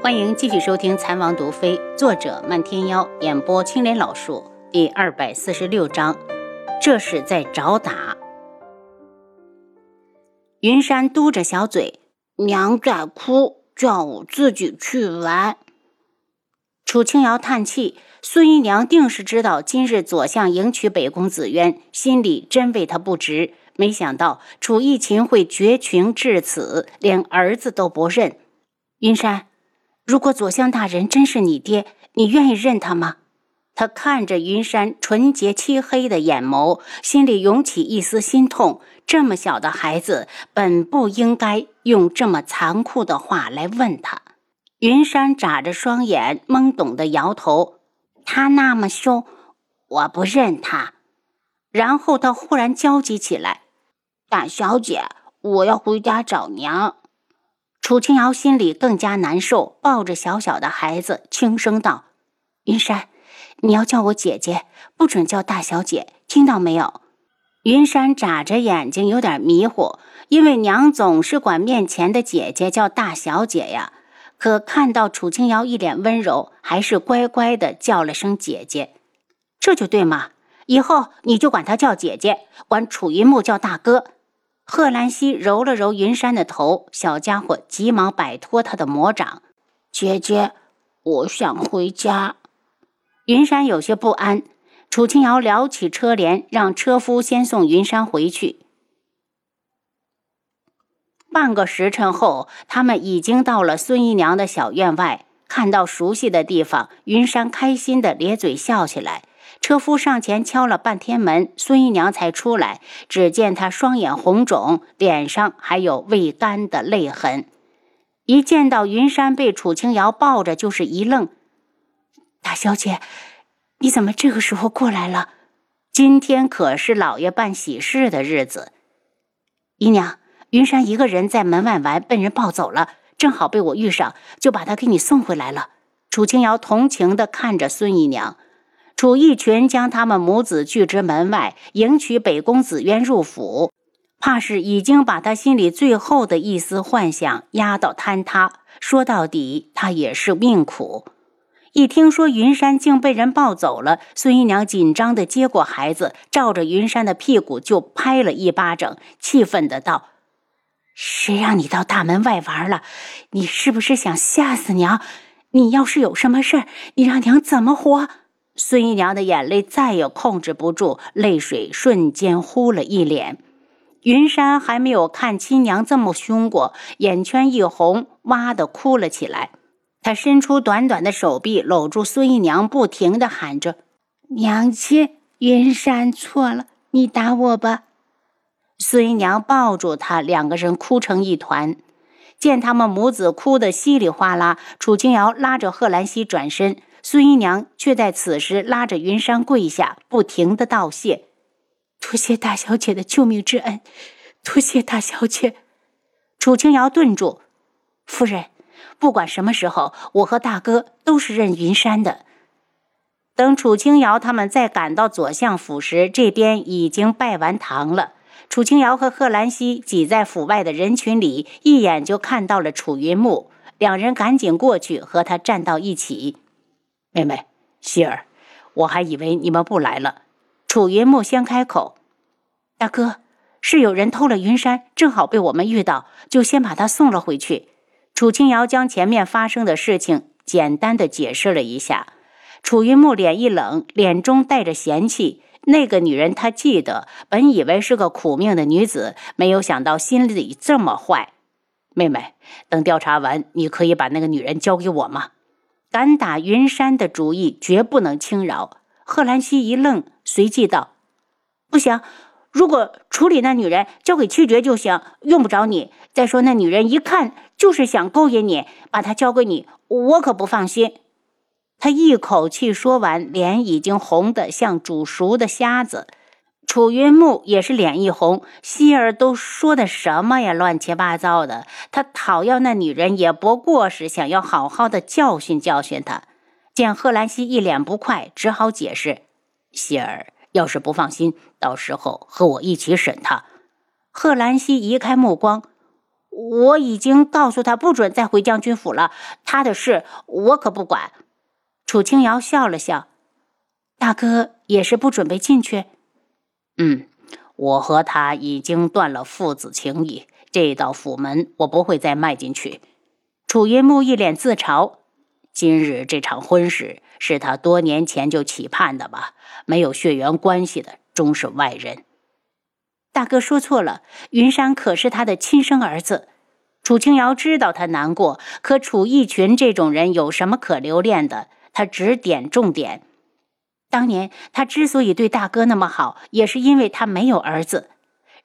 欢迎继续收听《残王毒妃》，作者漫天妖，演播青莲老树，第二百四十六章。这是在找打。云山嘟着小嘴，娘在哭，叫我自己去玩。楚青瑶叹气，孙姨娘定是知道今日左相迎娶北宫紫渊，心里真为他不值。没想到楚逸秦会绝情至此，连儿子都不认。云山。如果左相大人真是你爹，你愿意认他吗？他看着云山纯洁漆黑的眼眸，心里涌起一丝心痛。这么小的孩子，本不应该用这么残酷的话来问他。云山眨着双眼，懵懂的摇头。他那么凶，我不认他。然后他忽然焦急起来：“大小姐，我要回家找娘。”楚清瑶心里更加难受，抱着小小的孩子，轻声道：“云山，你要叫我姐姐，不准叫大小姐，听到没有？”云山眨着眼睛，有点迷糊，因为娘总是管面前的姐姐叫大小姐呀。可看到楚清瑶一脸温柔，还是乖乖的叫了声姐姐，这就对嘛。以后你就管她叫姐姐，管楚云木叫大哥。贺兰溪揉了揉云山的头，小家伙急忙摆脱他的魔掌。姐姐，我想回家。云山有些不安。楚清瑶撩起车帘，让车夫先送云山回去。半个时辰后，他们已经到了孙姨娘的小院外。看到熟悉的地方，云山开心的咧嘴笑起来。车夫上前敲了半天门，孙姨娘才出来。只见她双眼红肿，脸上还有未干的泪痕。一见到云山被楚清瑶抱着，就是一愣：“大小姐，你怎么这个时候过来了？今天可是老爷办喜事的日子。”姨娘，云山一个人在门外玩，被人抱走了，正好被我遇上，就把他给你送回来了。楚清瑶同情地看着孙姨娘。楚义群将他们母子拒之门外，迎娶北宫紫渊入府，怕是已经把他心里最后的一丝幻想压到坍塌。说到底，他也是命苦。一听说云山竟被人抱走了，孙姨娘紧张地接过孩子，照着云山的屁股就拍了一巴掌，气愤的道：“谁让你到大门外玩了？你是不是想吓死娘？你要是有什么事儿，你让娘怎么活？”孙姨娘的眼泪再也控制不住，泪水瞬间呼了一脸。云山还没有看亲娘这么凶过，眼圈一红，哇的哭了起来。他伸出短短的手臂，搂住孙姨娘，不停的喊着：“娘亲，云山错了，你打我吧。”孙姨娘抱住他，两个人哭成一团。见他们母子哭得稀里哗啦，楚清瑶拉着贺兰溪转身。孙姨娘却在此时拉着云山跪下，不停的道谢：“多谢大小姐的救命之恩，多谢大小姐。”楚清瑶顿住：“夫人，不管什么时候，我和大哥都是认云山的。”等楚清瑶他们再赶到左相府时，这边已经拜完堂了。楚清瑶和贺兰溪挤在府外的人群里，一眼就看到了楚云木，两人赶紧过去和他站到一起。妹妹，希儿，我还以为你们不来了。楚云木先开口：“大哥，是有人偷了云山，正好被我们遇到，就先把他送了回去。”楚清瑶将前面发生的事情简单的解释了一下。楚云木脸一冷，脸中带着嫌弃。那个女人他记得，本以为是个苦命的女子，没有想到心里这么坏。妹妹，等调查完，你可以把那个女人交给我吗？敢打云山的主意，绝不能轻饶。贺兰溪一愣，随即道：“不行，如果处理那女人，交给七绝就行，用不着你。再说那女人一看就是想勾引你，把她交给你，我可不放心。”他一口气说完，脸已经红得像煮熟的虾子。楚云木也是脸一红，希儿都说的什么呀？乱七八糟的。他讨要那女人，也不过是想要好好的教训教训她。见贺兰溪一脸不快，只好解释：“希儿要是不放心，到时候和我一起审他。”贺兰溪移开目光：“我已经告诉他不准再回将军府了，他的事我可不管。楚清瑶笑了笑，大哥也是不准备进去。嗯，我和他已经断了父子情谊，这道府门我不会再迈进去。楚云木一脸自嘲，今日这场婚事是他多年前就期盼的吧？没有血缘关系的，终是外人。大哥说错了，云山可是他的亲生儿子。楚清瑶知道他难过，可楚逸群这种人有什么可留恋的？他只点重点。当年他之所以对大哥那么好，也是因为他没有儿子。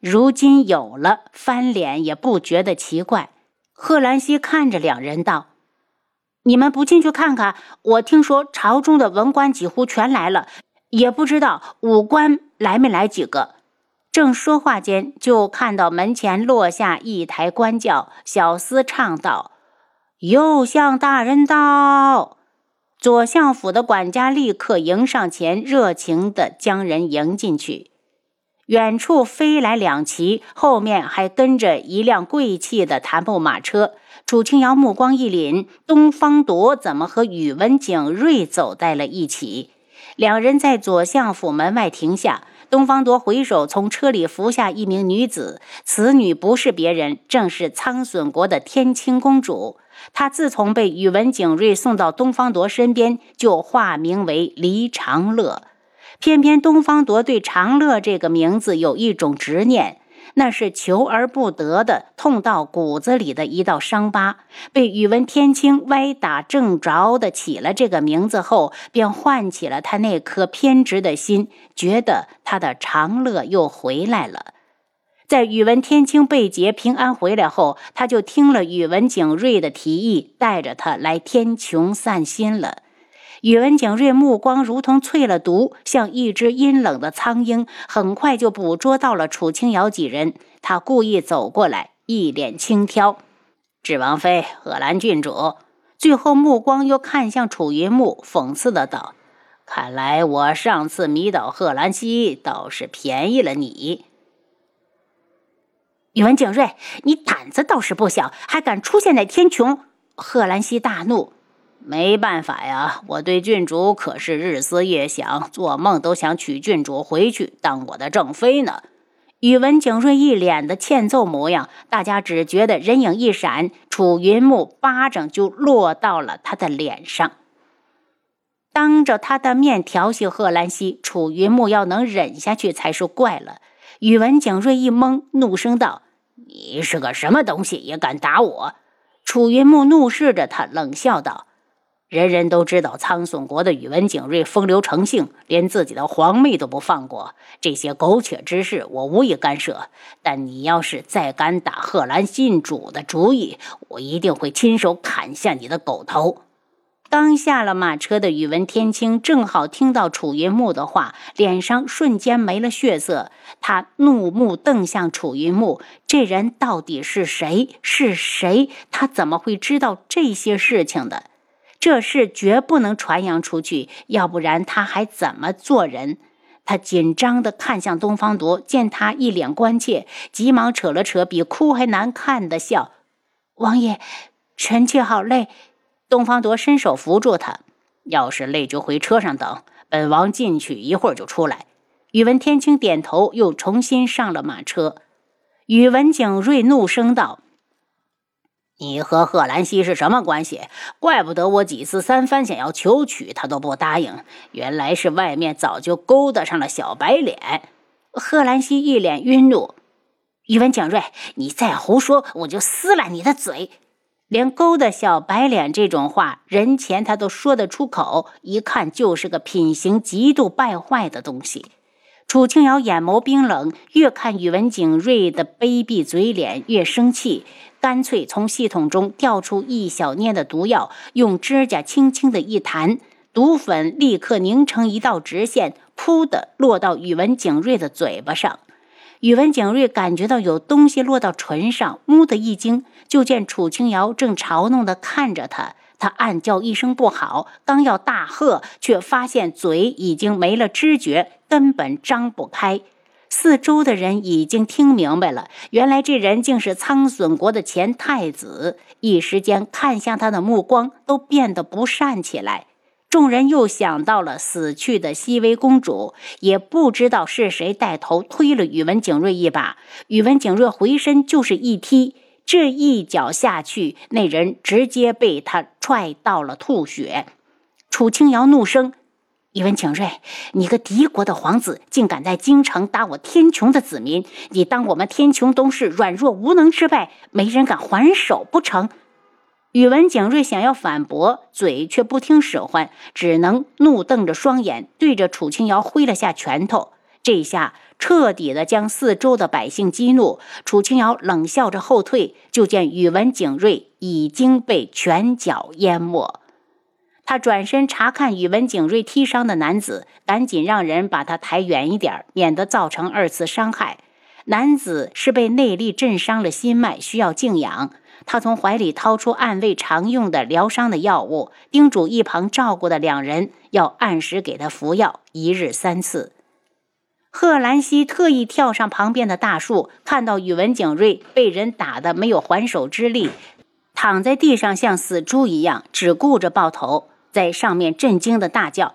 如今有了，翻脸也不觉得奇怪。贺兰溪看着两人道：“你们不进去看看？我听说朝中的文官几乎全来了，也不知道武官来没来几个。”正说话间，就看到门前落下一台官轿，小厮唱道：“右相大人到！”左相府的管家立刻迎上前，热情地将人迎进去。远处飞来两骑，后面还跟着一辆贵气的檀木马车。楚清瑶目光一凛，东方铎怎么和宇文景睿走在了一起？两人在左相府门外停下。东方铎回首，从车里扶下一名女子。此女不是别人，正是苍隼国的天青公主。他自从被宇文景睿送到东方铎身边，就化名为黎长乐。偏偏东方铎对长乐这个名字有一种执念。那是求而不得的，痛到骨子里的一道伤疤。被宇文天青歪打正着的起了这个名字后，便唤起了他那颗偏执的心，觉得他的长乐又回来了。在宇文天青被劫平安回来后，他就听了宇文景睿的提议，带着他来天穹散心了。宇文景睿目光如同淬了毒，像一只阴冷的苍鹰，很快就捕捉到了楚清瑶几人。他故意走过来，一脸轻佻：“智王妃，贺兰郡主。”最后目光又看向楚云木，讽刺的道：“看来我上次迷倒贺兰溪，倒是便宜了你。”宇文景睿，你胆子倒是不小，还敢出现在天穹！贺兰溪大怒。没办法呀，我对郡主可是日思夜想，做梦都想娶郡主回去当我的正妃呢。宇文景睿一脸的欠揍模样，大家只觉得人影一闪，楚云木巴掌就落到了他的脸上，当着他的面调戏贺兰溪，楚云木要能忍下去才是怪了。宇文景睿一懵，怒声道：“你是个什么东西，也敢打我？”楚云木怒视着他，冷笑道。人人都知道苍隼国的宇文景睿风流成性，连自己的皇妹都不放过。这些苟且之事，我无意干涉。但你要是再敢打贺兰信主的主意，我一定会亲手砍下你的狗头。刚下了马车的宇文天青正好听到楚云木的话，脸上瞬间没了血色。他怒目瞪向楚云木，这人到底是谁？是谁？他怎么会知道这些事情的？这事绝不能传扬出去，要不然他还怎么做人？他紧张地看向东方铎，见他一脸关切，急忙扯了扯比哭还难看的笑：“王爷，臣妾好累。”东方铎伸手扶住他：“要是累就回车上等，本王进去一会儿就出来。”宇文天青点头，又重新上了马车。宇文景睿怒声道。你和贺兰溪是什么关系？怪不得我几次三番想要求娶她都不答应，原来是外面早就勾搭上了小白脸。贺兰溪一脸愠怒，宇文景睿，你再胡说，我就撕烂你的嘴！连勾搭小白脸这种话，人前他都说得出口，一看就是个品行极度败坏的东西。楚清瑶眼眸冰冷，越看宇文景睿的卑鄙嘴脸越生气。干脆从系统中调出一小捏的毒药，用指甲轻轻的一弹，毒粉立刻凝成一道直线，噗的落到宇文景睿的嘴巴上。宇文景睿感觉到有东西落到唇上，木的一惊，就见楚清瑶正嘲弄的看着他。他暗叫一声不好，刚要大喝，却发现嘴已经没了知觉，根本张不开。四周的人已经听明白了，原来这人竟是苍隼国的前太子。一时间，看向他的目光都变得不善起来。众人又想到了死去的熹微公主，也不知道是谁带头推了宇文景睿一把。宇文景睿回身就是一踢，这一脚下去，那人直接被他踹到了吐血。楚清瑶怒声。宇文景睿，你个敌国的皇子，竟敢在京城打我天穹的子民！你当我们天穹都是软弱无能之辈，没人敢还手不成？宇文景睿想要反驳，嘴却不听使唤，只能怒瞪着双眼，对着楚清瑶挥了下拳头。这下彻底的将四周的百姓激怒。楚清瑶冷笑着后退，就见宇文景睿已经被拳脚淹没。他转身查看宇文景睿踢伤的男子，赶紧让人把他抬远一点，免得造成二次伤害。男子是被内力震伤了心脉，需要静养。他从怀里掏出暗卫常用的疗伤的药物，叮嘱一旁照顾的两人要按时给他服药，一日三次。贺兰溪特意跳上旁边的大树，看到宇文景睿被人打得没有还手之力，躺在地上像死猪一样，只顾着抱头。在上面震惊的大叫：“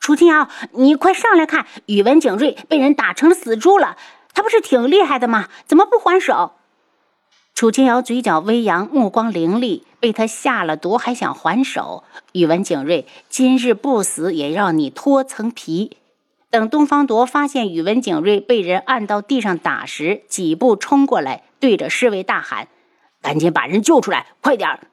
楚清瑶，你快上来看，宇文景睿被人打成死猪了！他不是挺厉害的吗？怎么不还手？”楚清瑶嘴角微扬，目光凌厉，被他下了毒还想还手？宇文景睿今日不死也让你脱层皮！等东方铎发现宇文景睿被人按到地上打时，几步冲过来，对着侍卫大喊：“赶紧把人救出来，快点儿！”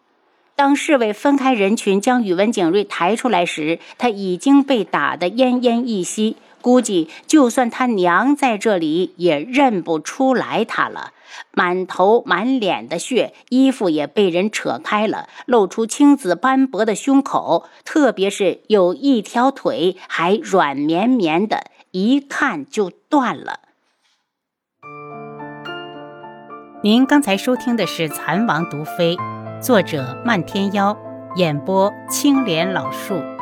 当侍卫分开人群，将宇文景睿抬出来时，他已经被打得奄奄一息。估计就算他娘在这里，也认不出来他了。满头满脸的血，衣服也被人扯开了，露出青紫斑驳的胸口，特别是有一条腿还软绵绵的，一看就断了。您刚才收听的是《蚕王毒妃》。作者：漫天妖，演播：青莲老树。